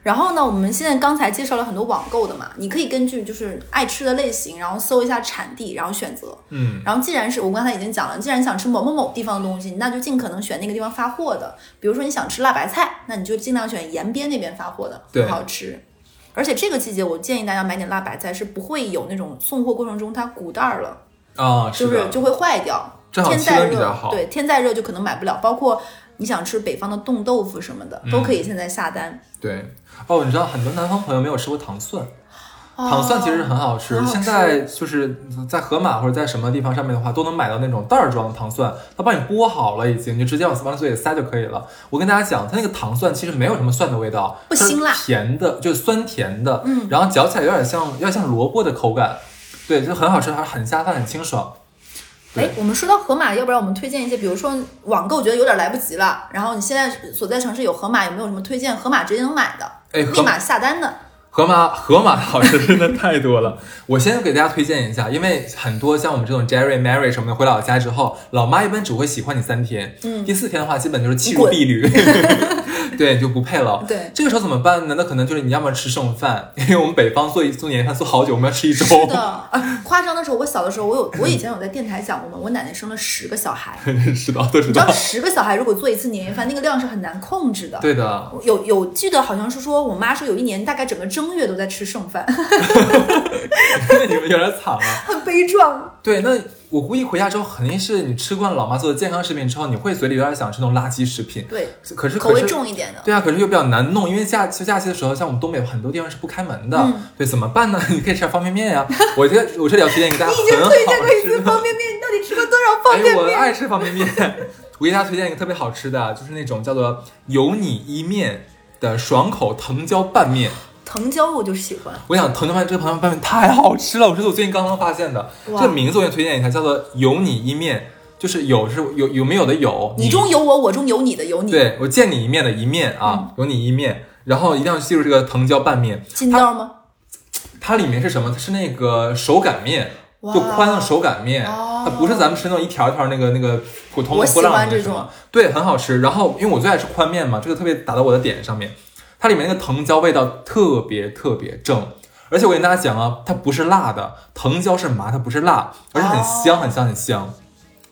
然后呢，我们现在刚才介绍了很多网购的嘛，你可以根据就是爱吃的类型，然后搜一下产地，然后选择。嗯，然后既然是我刚才已经讲了，既然想吃某某某地方的东西，那就尽可能选那个地方发货的。比如说你想吃辣白菜，那你就尽量选延边那边发货的，很好吃。而且这个季节，我建议大家买点辣白菜，是不会有那种送货过程中它鼓袋儿了，啊，就是的，就会坏掉。天再热。对，天再热就可能买不了。包括你想吃北方的冻豆腐什么的，嗯都可以现在下单。对哦，你知道很多南方朋友没有吃过糖蒜，糖蒜其实很好吃。现在就是在盒马或者在什么地方上面的话，都能买到那种袋儿装的糖蒜，它帮你剥好了已经，你就直接往往嘴里塞就可以了。我跟大家讲，它那个糖蒜其实没有什么蒜的味道，不辛辣甜的，就是酸甜的，嗯，然后嚼起来有点像有点像萝卜的口感，对，就很好吃，还很下饭，很清爽。对。哎，我们说到盒马，要不然我们推荐一些，比如说网购觉得有点来不及了，然后你现在所在城市有盒马，有没有什么推荐盒马直接能买的，哎，盒立马下单的？盒马 盒马的好吃真的太多了，我先给大家推荐一下，因为很多像我们这种 Jerry、Mary 什么的，回老家之后，老妈一般只会喜欢你三天，嗯，第四天的话，基本就是弃如敝履，对，就不配了。对这个时候怎么办呢？那可能就是你要么吃剩饭，因为我们北方做一做年夜饭做好久，我们要吃一周。是的，啊，夸张的时候，我小的时候，我有我以前有在电台讲过嘛，我奶奶生了十个小孩，知道都知道你知道，十个小孩如果做一次年夜饭，那个量是很难控制的。对的。有有记得好像是说，我妈说有一年大概整个正月都在吃剩饭 那你们有点惨了。很悲壮。对，那我估计回家之后，肯定是你吃惯了老妈做的健康食品之后，你会嘴里有点想吃那种垃圾食品。对，可是口味重一点的。对啊，可是又比较难弄，因为假期假期的时候，像我们东北很多地方是不开门的，嗯对，怎么办呢？你可以吃点方便面呀。我这我这里要推荐给大家 你已经推荐过一次方便面，你到底吃过多少方便哎，我面？爱吃方便面。我给大家推荐一个特别好吃的，就是那种叫做有你一面的爽口藤椒拌面。藤椒我就喜欢，我想藤椒拌这个藤椒拌面太好吃了，我这是我最近刚刚发现的。这个名字我也推荐一下，叫做有你一面，就是有是有有没有的有，你中有我，我中有你的有你。对我见你一面的一面嗯啊，有你一面，然后一定要记住这个藤椒拌面，筋道吗？它里面是什么？它是那个手擀面，就宽的手擀面，它不是咱们吃那种一条一条那个那个普通的波浪这种，对，很好吃。然后因为我最爱吃宽面嘛，这个特别打到我的点上面，它里面那个藤椒味道特别特别正，而且我跟大家讲啊，它不是辣的，藤椒是麻，它不是辣，而且很香很香很香。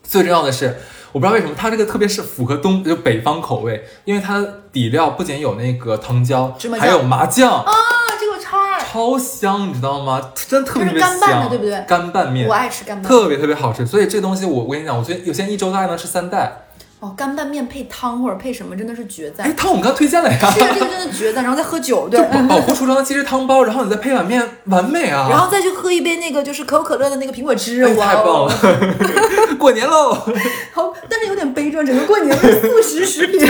最重要的是，我不知道为什么它这个特别是符合东就北方口味，因为它的底料不仅有那个藤椒，还有麻酱啊，这个。超超香，你知道吗？真的特别特别香，对不对？干拌面，我爱吃干拌，特别特别好吃。所以这东西我我跟你讲，我觉得有些一周大概能吃三袋。哦，干拌面配汤或者配什么，真的是绝赞。哎，汤我们刚推荐了呀，是啊，这个真的绝赞。然后再喝酒，对，保护橱窗的鸡汁汤包，然后你再配碗面，完美啊。然后再去喝一杯那个就是可口可乐的那个苹果汁，哇太棒了。过年喽！好，但是有点悲壮，整个过年的速食食品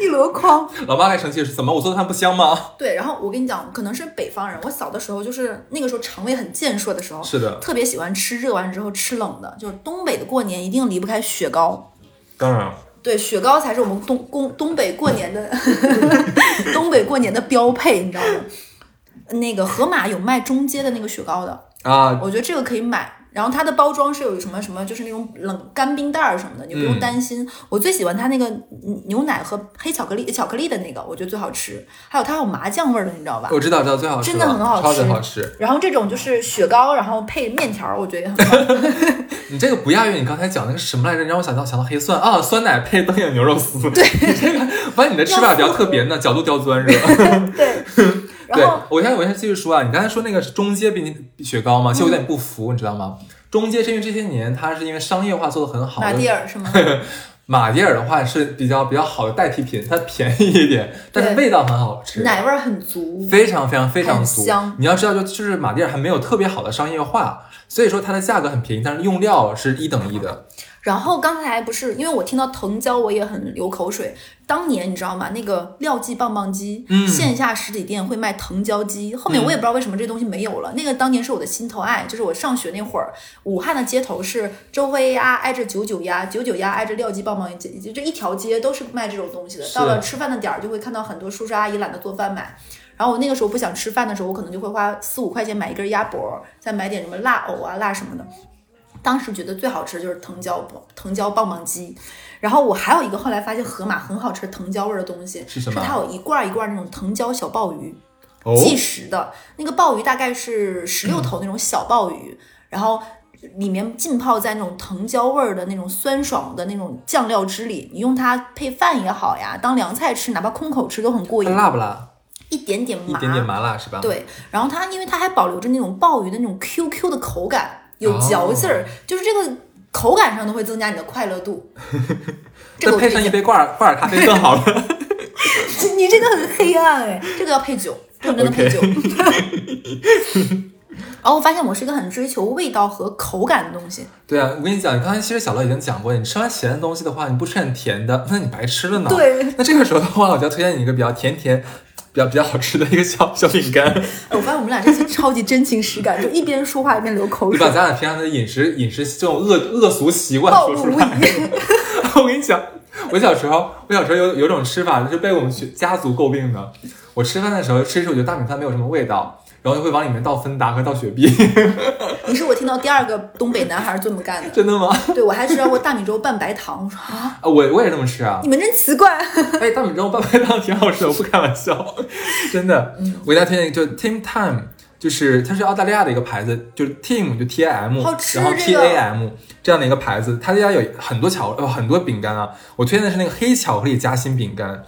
一箩筐。老妈还生气是怎么？我做的饭不香吗？对，然后我跟你讲，可能是北方人，我小的时候就是那个时候肠胃很健硕的时候，是的，特别喜欢吃热完之后吃冷的，就是东北的过年一定离不开雪糕。当然。对，雪糕才是我们东东东北过年的 东北过年的标配，你知道吗？那个盒马有卖中街的那个雪糕的啊，我觉得这个可以买。然后它的包装是有什么什么，就是那种冷干冰袋儿什么的，你不用担心。我最喜欢它那个牛奶和黑巧克力巧克力的那个，我觉得最好吃。还有它有麻酱味儿的，你知道吧？我知道，知道最好吃，真的很好吃，超级好吃。然后这种就是雪糕，然后配面条，我觉得也很好。你这个不亚于你刚才讲那个什么来着？你让我想到想到黑蒜啊，酸奶配灯影牛肉丝。对，这个发现你的吃法比较特别呢，角度刁钻是吧？对。对，我先我先继续说啊，你刚才说那个是中街冰淇雪糕吗？其实有点不服，你知道吗？中街是因为这些年它是因为商业化做的很好，马迭尔是吗？马迭尔的话是比较比较好的代替品，它便宜一点，但是味道很好吃，奶味很足，非常非常非常足。香。你要知道，就就是马迭尔还没有特别好的商业化，所以说它的价格很便宜，但是用料是一等一的。然后刚才不是因为我听到藤椒，我也很流口水。当年你知道吗？那个廖记棒棒鸡，线下实体店会卖藤椒鸡。后面我也不知道为什么这东西没有了。那个当年是我的心头爱，就是我上学那会儿，武汉的街头是周黑鸭挨着九九鸭，九九鸭挨着廖记棒棒鸡，就这一条街都是卖这种东西的。到了吃饭的点儿，就会看到很多叔叔阿姨懒得做饭买。然后我那个时候不想吃饭的时候，我可能就会花四五块钱买一根鸭脖，再买点什么辣藕啊、辣什么的。当时觉得最好吃的就是藤椒藤椒棒棒鸡，然后我还有一个后来发现河马很好吃藤椒味的东西是什么？它有一罐一罐那种藤椒小鲍鱼，哦，即食的那个鲍鱼大概是十六头那种小鲍鱼，然后里面浸泡在那种藤椒味儿的那种酸爽的那种酱料汁里，你用它配饭也好呀，当凉菜吃，哪怕空口吃都很过瘾。辣不辣？一点点麻，一点点麻辣是吧？对，然后它因为它还保留着那种鲍鱼的那种 Q Q 的口感。有嚼劲儿，就是这个口感上都会增加你的快乐度。这配上一杯挂耳挂耳咖啡更好了。你这个很黑暗哎，这个要配酒，这个真的配酒。然 后我发现我是一个很追求味道和口感的东西。对啊，我跟你讲，你刚才其实小乐已经讲过，你吃完咸的东西的话，你不吃很甜的，那你白吃了呢。对。那这个时候的话，我就要推荐你一个比较甜甜。比较比较好吃的一个小 小饼干，我发现我们俩这次超级真情实感，就一边说话一边流口水。你把咱俩平常的饮食饮食这种恶恶俗习惯说出来。我跟你讲，我小时候我小时候有有种吃法，就被我们家族诟病的。我吃饭的时候吃一吃，我觉得大米饭没有什么味道。然后就会往里面倒芬达和倒雪碧。你是我听到第二个东北男孩这么干的，真的吗？对，我还吃到过大米粥拌白糖。我说啊，我我也这么吃啊。你们真奇怪。哎，大米粥拌白糖挺好吃的，我不开玩笑，真的。我给大家推荐一个，就 Team Time，就是它是澳大利亚的一个牌子，就是 Team 就 T A M，然后 T A M 这样的一个牌子，他家有很多巧呃很多饼干啊。我推荐的是那个黑巧克力夹心饼干。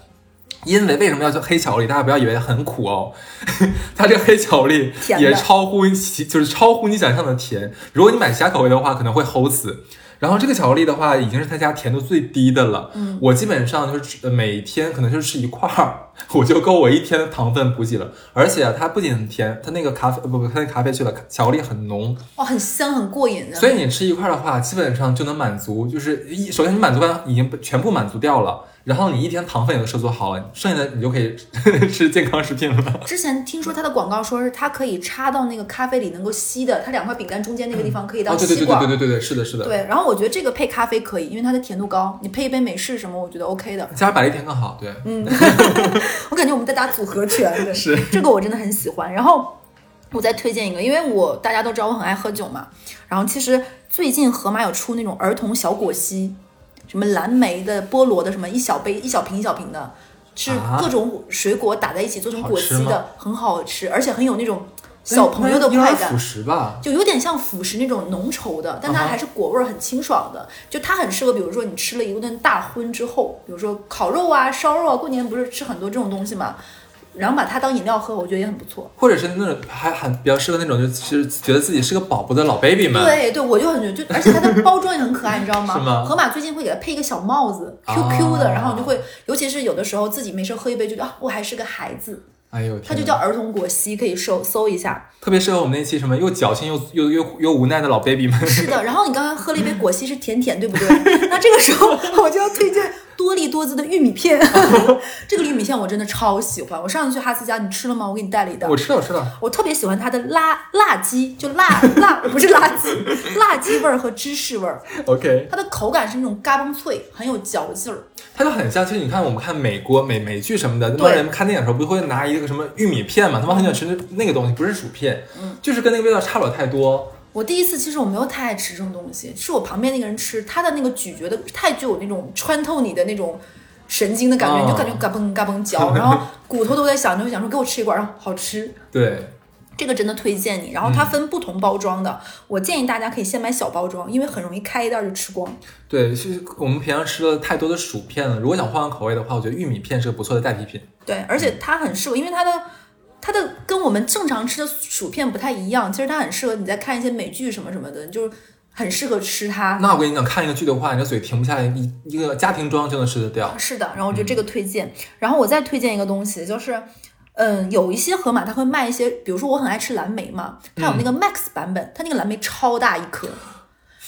因为为什么要叫黑巧克力？大家不要以为很苦哦，它这个黑巧克力也超乎就是超乎你想象的甜。如果你买其他口味的话，可能会齁死。然后这个巧克力的话，已经是他家甜度最低的了。嗯，我基本上就是每天可能就吃一块儿，我就够我一天的糖分补给了。而且它不仅很甜，它那个咖啡不不，它那咖啡去了，巧克力很浓，哇，很香很过瘾的。所以你吃一块的话，基本上就能满足，就是一首先你满足感已经全部满足掉了。然后你一天糖分也都摄足好了，剩下的你就可以 吃健康食品了。之前听说它的广告说是它可以插到那个咖啡里能够吸的，它两块饼干中间那个地方可以当吸管。对对对对对对对，是的，是的。对，然后我觉得这个配咖啡可以，因为它的甜度高，你配一杯美式什么，我觉得 OK 的。加百利甜更好，对。嗯，我感觉我们在打组合拳。是。这个我真的很喜欢。然后我再推荐一个，因为我大家都知道我很爱喝酒嘛。然后其实最近盒马有出那种儿童小果昔，什么蓝莓的、菠萝的，什么一小杯、一小瓶、一小瓶的，是各种水果打在一起做成果昔的，很好吃，而且很有那种小朋友的快感。就有点像辅食那种浓稠的，但它还是果味很清爽的。就它很适合，比如说你吃了一顿大荤之后，比如说烤肉啊、烧肉啊，过年不是吃很多这种东西嘛。然后把它当饮料喝，我觉得也很不错。或者是那种还很比较适合那种，就是觉得自己是个宝宝的老 baby 们。对对，我就很觉得，就而且它的包装也很可爱，你知道吗？是吗？盒马最近会给它配一个小帽子，QQ 的，然后你就会，尤其是有的时候自己没事喝一杯，觉得啊，我还是个孩子。哎呦，它就叫儿童果昔，可以搜搜一下。特别适合我们那期什么又矫情又又又又无奈的老 baby 们。是的，然后你刚刚喝了一杯果昔是甜甜，对不对？那这个时候我就要推荐。多利多姿的玉米片，这个玉米片我真的超喜欢。我上次去哈斯家，你吃了吗？我给你带了一袋。我吃了，我吃了。我特别喜欢它的辣辣鸡，就辣 辣不是辣鸡，辣鸡味儿和芝士味儿。OK。它的口感是那种嘎嘣脆，很有嚼劲儿。它就很像，其实你看我们看美国美美剧什么的，那帮人看电影的时候不会拿一个什么玉米片嘛？他们很喜欢吃那那个东西，不是薯片，就是跟那个味道差不了太多。我第一次其实我没有太爱吃这种东西，是我旁边那个人吃，他的那个咀嚼的太具有那种穿透你的那种神经的感觉，你就感觉嘎嘣嘎嘣嚼，然后骨头都在响，就会想说给我吃一管，然后好吃。对，这个真的推荐你。然后它分不同包装的，我建议大家可以先买小包装，因为很容易开一袋就吃光。对，其实我们平常吃了太多的薯片了，如果想换换口味的话，我觉得玉米片是个不错的代替品。对，而且它很适合，因为它的。它的跟我们正常吃的薯片不太一样，其实它很适合你在看一些美剧什么什么的，就是很适合吃它。那我跟你讲，看一个剧的话，你的嘴停不下来，一一个家庭装就能吃得掉。是的，然后我觉得这个推荐。然后我再推荐一个东西，就是，嗯，有一些盒马它会卖一些，比如说我很爱吃蓝莓嘛，它有那个 Max 版本，它那个蓝莓超大一颗。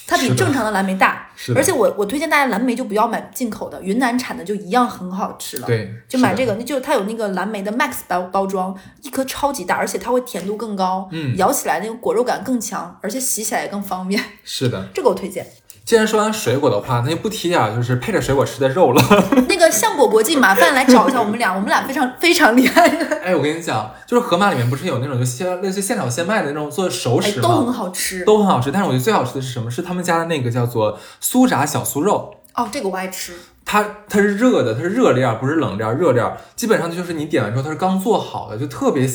它比正常的蓝莓大，而且我我推荐大家蓝莓就不要买进口的，云南产的就一样很好吃了。对，就买这个，那就它有那个蓝莓的 Max 包包装，一颗超级大，而且它会甜度更高，嗯，咬起来那个果肉感更强，而且洗起来也更方便。是的，这个我推荐。既然说完水果的话，那就不提点就是配着水果吃的肉了。那个橡果国际，麻烦来找一下我们俩，我们俩非常非常厉害。哎，我跟你讲，就是盒马里面不是有那种就现类似现炒现卖的那种做熟食吗？都很好吃，都很好吃。但是我觉得最好吃的是什么？是他们家的那个叫做酥炸小酥肉。哦，这个我爱吃。它它是热的，它是热料，不是冷料，热料。基本上就是你点完之后，它是刚做好的，就特别。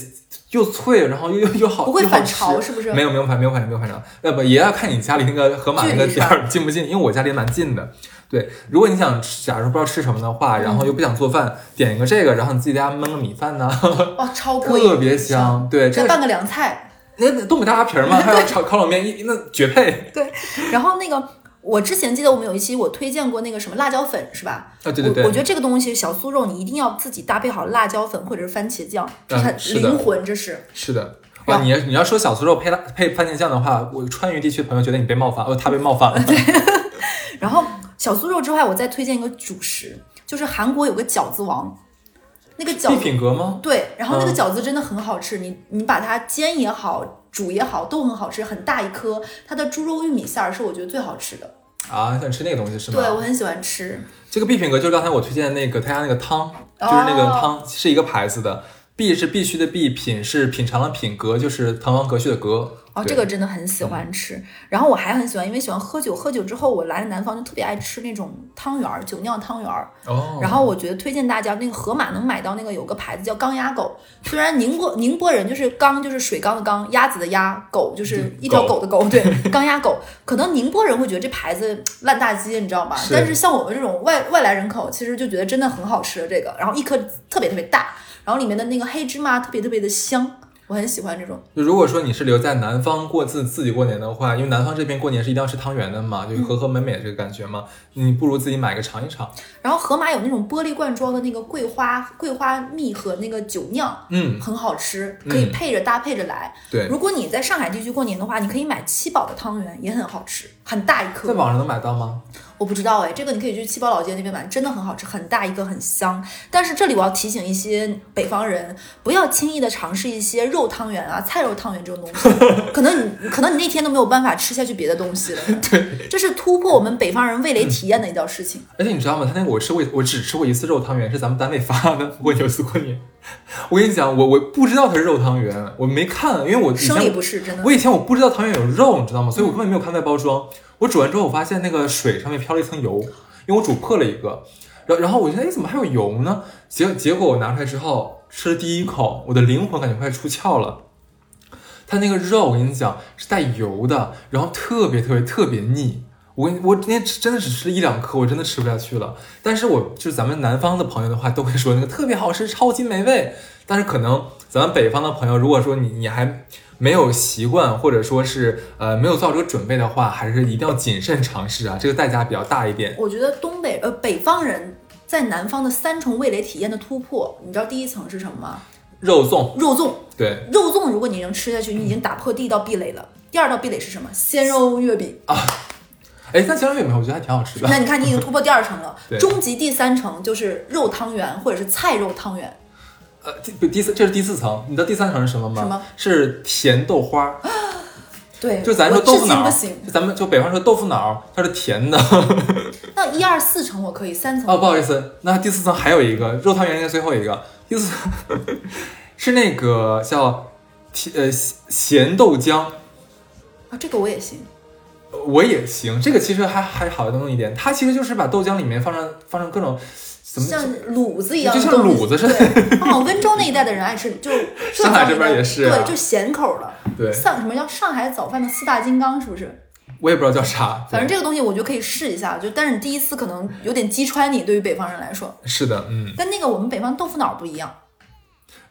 又脆，然后又又又好，不会反潮是不是？没有没有反没有反没有反潮，呃不也要看你家里那个盒马那个店儿近不近，因为我家离蛮近的。对，如果你想假如不知道吃什么的话，然后又不想做饭，点一个这个，然后你自己在家焖个米饭呢，哇，超 贵，特别香。对，这拌个凉菜，那东北大拉皮儿嘛，还有炒烤冷面，一那绝配。对，然后那个。我之前记得我们有一期我推荐过那个什么辣椒粉是吧？啊对对对，我觉得这个东西小酥肉你一定要自己搭配好辣椒粉或者是番茄酱，灵魂，这是。是的，哇，你你要说小酥肉配辣配番茄酱的话，我川渝地区的朋友觉得你被冒犯，哦，他被冒犯了。对。然后小酥肉之外，我再推荐一个主食，就是韩国有个饺子王，那个饺子。品格吗？对，然后那个饺子真的很好吃，你你把它煎也好。煮也好，都很好吃，很大一颗。它的猪肉玉米馅儿是我觉得最好吃的啊！你喜欢吃那个东西是吗？对，我很喜欢吃这个必品阁，就是刚才我推荐的那个他家那个汤，就是那个汤是一个牌子的，必是必须的必，品是品尝的品，格就是滕王阁序的阁。哦，这个真的很喜欢吃。然后我还很喜欢，因为喜欢喝酒。喝酒之后，我来了南方就特别爱吃那种汤圆儿，酒酿汤圆儿。哦。然后我觉得推荐大家，那个盒马能买到那个有个牌子叫缸鸭狗。虽然宁波宁波人就是缸就是水缸的缸，鸭子的鸭，狗就是一条狗的狗。对，缸鸭狗。可能宁波人会觉得这牌子烂大街，你知道吗？但是像我们这种外外来人口，其实就觉得真的很好吃这个。然后一颗特别特别大，然后里面的那个黑芝麻特别特别的香。我很喜欢这种。就如果说你是留在南方过自自己过年的话，因为南方这边过年是一定要吃汤圆的嘛，就和和美美的这个感觉嘛，你不如自己买个尝一尝。然后盒马有那种玻璃罐装的那个桂花桂花蜜和那个酒酿，嗯，很好吃，可以配着搭配着来。对，如果你在上海地区过年的话，你可以买七宝的汤圆，也很好吃，很大一颗。在网上能买到吗？我不知道哎，这个你可以去七宝老街那边买，真的很好吃，很大一个，很香。但是这里我要提醒一些北方人，不要轻易的尝试一些肉。汤圆啊、菜肉汤圆这种东西，可能你可能你那天都没有办法吃下去别的东西了。对，这是突破我们北方人味蕾体验的一件事情。而且你知道吗？他那个我吃过，我只吃过一次肉汤圆，是咱们单位发的。我有一次过年，我跟你讲，我我不知道它是肉汤圆，我没看，因为我生理不是真的。我以前我不知道汤圆有肉，你知道吗？所以我根本没有看外包装。我煮完之后，我发现那个水上面飘了一层油，因为我煮破了一个。然然后我觉得，哎，怎么还有油呢？结结果我拿出来之后吃了第一口，我的灵魂感觉快出窍了。它那个肉，我跟你讲是带油的，然后特别特别特别腻。我跟我今天真的只吃了一两颗，我真的吃不下去了。但是我就是咱们南方的朋友的话，都会说那个特别好吃，超级美味。但是可能咱们北方的朋友，如果说你你还没有习惯，或者说是呃没有做好这个准备的话，还是一定要谨慎尝试啊，这个代价比较大一点。我觉得东北呃北方人。在南方的三重味蕾体验的突破，你知道第一层是什么吗？肉粽，肉粽，对，肉粽，如果你能吃下去，你已经打破第一道壁垒了。第二道壁垒是什么？鲜肉月饼啊！哎，那鲜肉月饼我觉得还挺好吃的。那你看，你已经突破第二层了。终极第三层就是肉汤圆或者是菜肉汤圆。呃，第第四这是第四层，你知道第三层是什么吗？什么？是甜豆花。对，就咱说豆腐脑，就咱们就北方说豆腐脑，它是甜的。那一二四层我可以，三层哦，不好意思，那第四层还有一个肉汤圆，应该最后一个。第四层 是那个叫甜呃咸豆浆啊，这个我也行，我也行，这个其实还还好弄一点，它其实就是把豆浆里面放上放上各种。像卤子一样，就像卤子似的。哦，温州那一带的人爱吃，就 上海这边也是，对，就咸口的。对，像什么叫上海早饭的四大金刚，是不是？我也不知道叫啥，反正这个东西我觉得可以试一下。就但是你第一次可能有点击穿你，对于北方人来说。是的，嗯。跟那个我们北方豆腐脑不一样。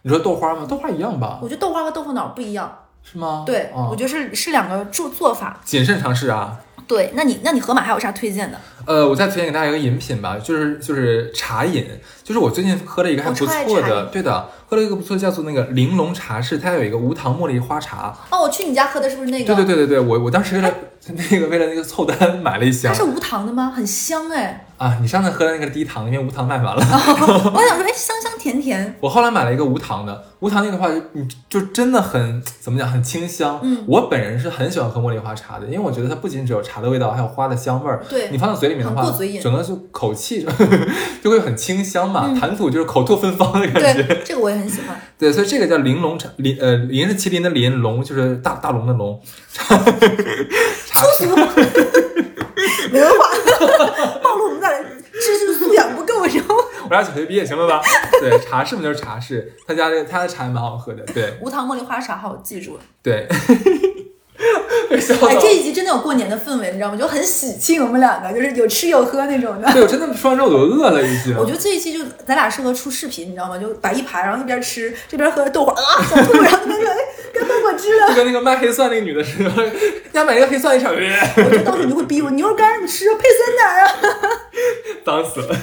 你说豆花吗？豆花一样吧？我觉得豆花和豆腐脑不一样。是吗？对，我觉得是是两个做做法。谨慎尝试啊。对，那你那你盒马还有啥推荐的？呃，我再推荐给大家一个饮品吧，就是就是茶饮，就是我最近喝了一个还不错的，对的，喝了一个不错叫做那个玲珑茶室，它有一个无糖茉莉花茶。哦，我去你家喝的是不是那个？对对对对对，我我当时为了那个为了那个凑单买了一箱。它是无糖的吗？很香哎。啊，你上次喝的那个低糖，因为无糖卖完了。我想说，哎，香香甜甜。我后来买了一个无糖的，无糖那个话，你就真的很怎么讲，很清香。嗯，我本人是很喜欢喝茉莉花茶的，因为我觉得它不仅只有茶的味道，还有花的香味儿。对，你放到嘴里面的话，整个就口气 就会很清香嘛，谈吐就是口吐芬芳的感觉。对，这个我也很喜欢。对，所以这个叫玲珑茶，玲呃林是麒麟的麟，龙就是大大龙的龙。粗俗，没文化，暴露我们的知识素养不够，然后我俩小学毕业行了吧？对，茶室嘛就是茶室，他家的他的茶也蛮好喝的。对，无糖茉莉花茶，好，我记住了。对。哎，这一集真的有过年的氛围，你知道吗？就很喜庆，我们两个就是有吃有喝那种的。对，我真的说完之后我都饿了已经。我觉得这一期就咱俩适合出视频，你知道吗？就摆一排，然后一边吃这边喝豆花啊，想吐，然后那个哎，跟豆果汁了。就跟那个卖黑蒜那个女的似的，家买一个黑蒜一炒约。我就到时候你就会逼我牛肉干，你吃配酸奶啊。脏死了。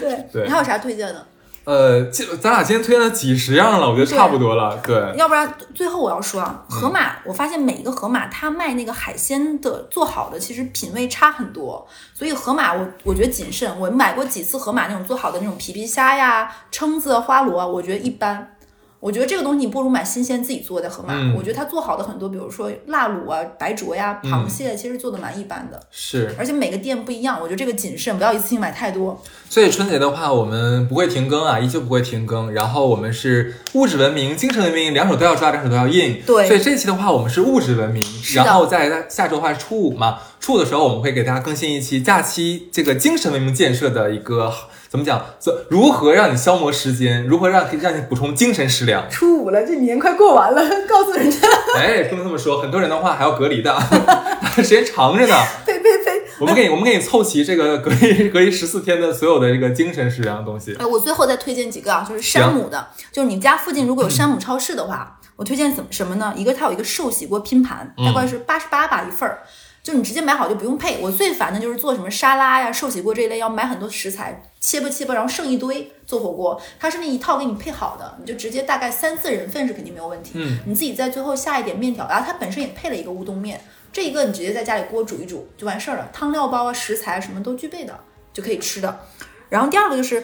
对对，你还有啥推荐的？呃，就咱俩今天推荐了几十样了，我觉得差不多了。对，要不然最后我要说啊，盒马，我发现每一个盒马它卖那个海鲜的做好的，其实品味差很多。所以盒马我我觉得谨慎，我买过几次盒马那种做好的那种皮皮虾呀、蛏子、花螺，我觉得一般。我觉得这个东西你不如买新鲜自己做的河马。我觉得它做好的很多，比如说腊卤啊、白灼呀、螃蟹，其实做的蛮一般的。是，而且每个店不一样，我觉得这个谨慎，不要一次性买太多。所以春节的话，我们不会停更啊，依旧不会停更。然后我们是物质文明、精神文明，两手都要抓，两手都要硬。对。所以这期的话，我们是物质文明。然后在下周的话是初五嘛，初五的时候我们会给大家更新一期假期这个精神文明建设的一个。怎么讲？怎如何让你消磨时间？如何让让你补充精神食粮？初五了，这年快过完了，告诉人家。哎，不能这么说，很多人的话还要隔离的，时间长着呢。呸呸呸！我们给你，我们给你凑齐这个隔离隔离十四天的所有的这个精神食粮的东西。哎，我最后再推荐几个啊，就是山姆的，就是你家附近如果有山姆超市的话，我推荐什么什么呢？一个它有一个寿喜锅拼盘，大概是八十八吧一份儿。就你直接买好就不用配。我最烦的就是做什么沙拉呀、寿喜锅这一类，要买很多食材，切吧切吧，然后剩一堆做火锅。它是那一套给你配好的，你就直接大概三四人份是肯定没有问题。嗯，你自己在最后下一点面条，然后它本身也配了一个乌冬面，这一个你直接在家里锅煮一煮就完事儿了，汤料包啊、食材什么都具备的就可以吃的。然后第二个就是。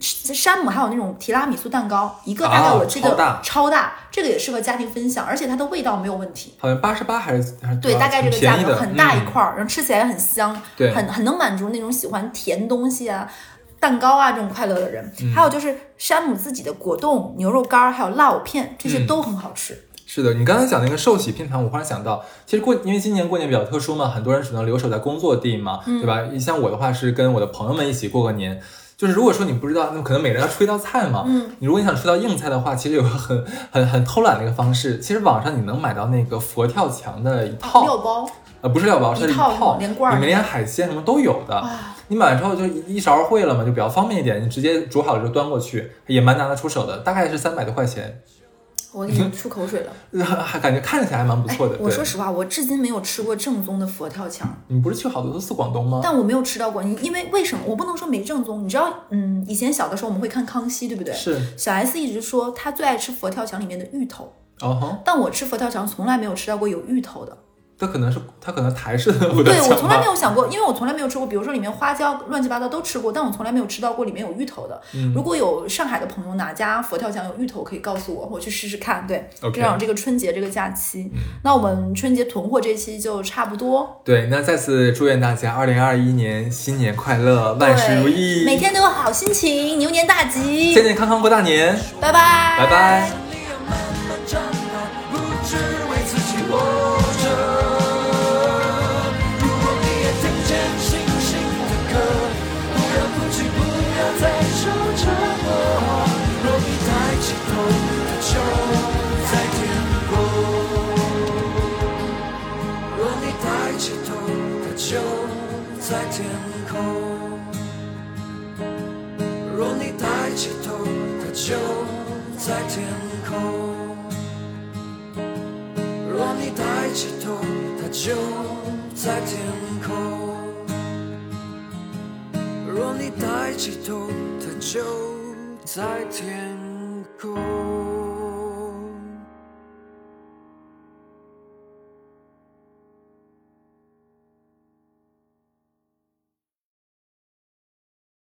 山姆还有那种提拉米苏蛋糕，一个大概我这个超大超大，这个也适合家庭分享，而且它的味道没有问题。好像八十八还是还是对，大概这个价格很大一嗯块儿，然后吃起来很香，对很很能满足那种喜欢甜东西啊、蛋糕啊这种快乐的人。嗯还有就是山姆自己的果冻、牛肉干儿，还有辣藕片，这些嗯都很好吃。是的，你刚才讲那个寿喜拼盘，我忽然想到，其实过因为今年过年比较特殊嘛，很多人只能留守在工作地嘛，嗯对吧？你像我的话是跟我的朋友们一起过个年。就是如果说你不知道，那可能每人要出一道菜嘛。嗯，你如果你想出道硬菜的话，其实有个很很很偷懒的一个方式，其实网上你能买到那个佛跳墙的一套，料包呃，不是料包，是一套套，连罐儿里面连海鲜什么都有的。啊，你买完之后就一一勺烩了嘛，就比较方便一点，你直接煮好了就端过去，也蛮拿得出手的，大概是三百多块钱，我已经出口水了。还感觉看起来还蛮不错的。哎我说实话，我至今没有吃过正宗的佛跳墙，你不是去好多次广东吗？但我没有吃到过。你因为为什么？我不能说没正宗。你知道，嗯，以前小的时候我们会看康熙，对不对？是，小 S 一直说她最爱吃佛跳墙里面的芋头，哦吼，但我吃佛跳墙从来没有吃到过有芋头的。这可能是他可能台式的对我从来没有想过，因为我从来没有吃过，比如说里面花椒乱七八糟都吃过，但我从来没有吃到过里面有芋头的。嗯如果有上海的朋友哪家佛跳墙有芋头，可以告诉我，我去试试看。对这样这个春节这个假期，那我们春节囤货这期就差不多。对，那再次祝愿大家二零二一年新年快乐，万事如意，每天都有好心情，牛年大吉健，健康康过大年，拜拜，拜拜。抬起头，它就在天空。若你抬起头，它就在天空。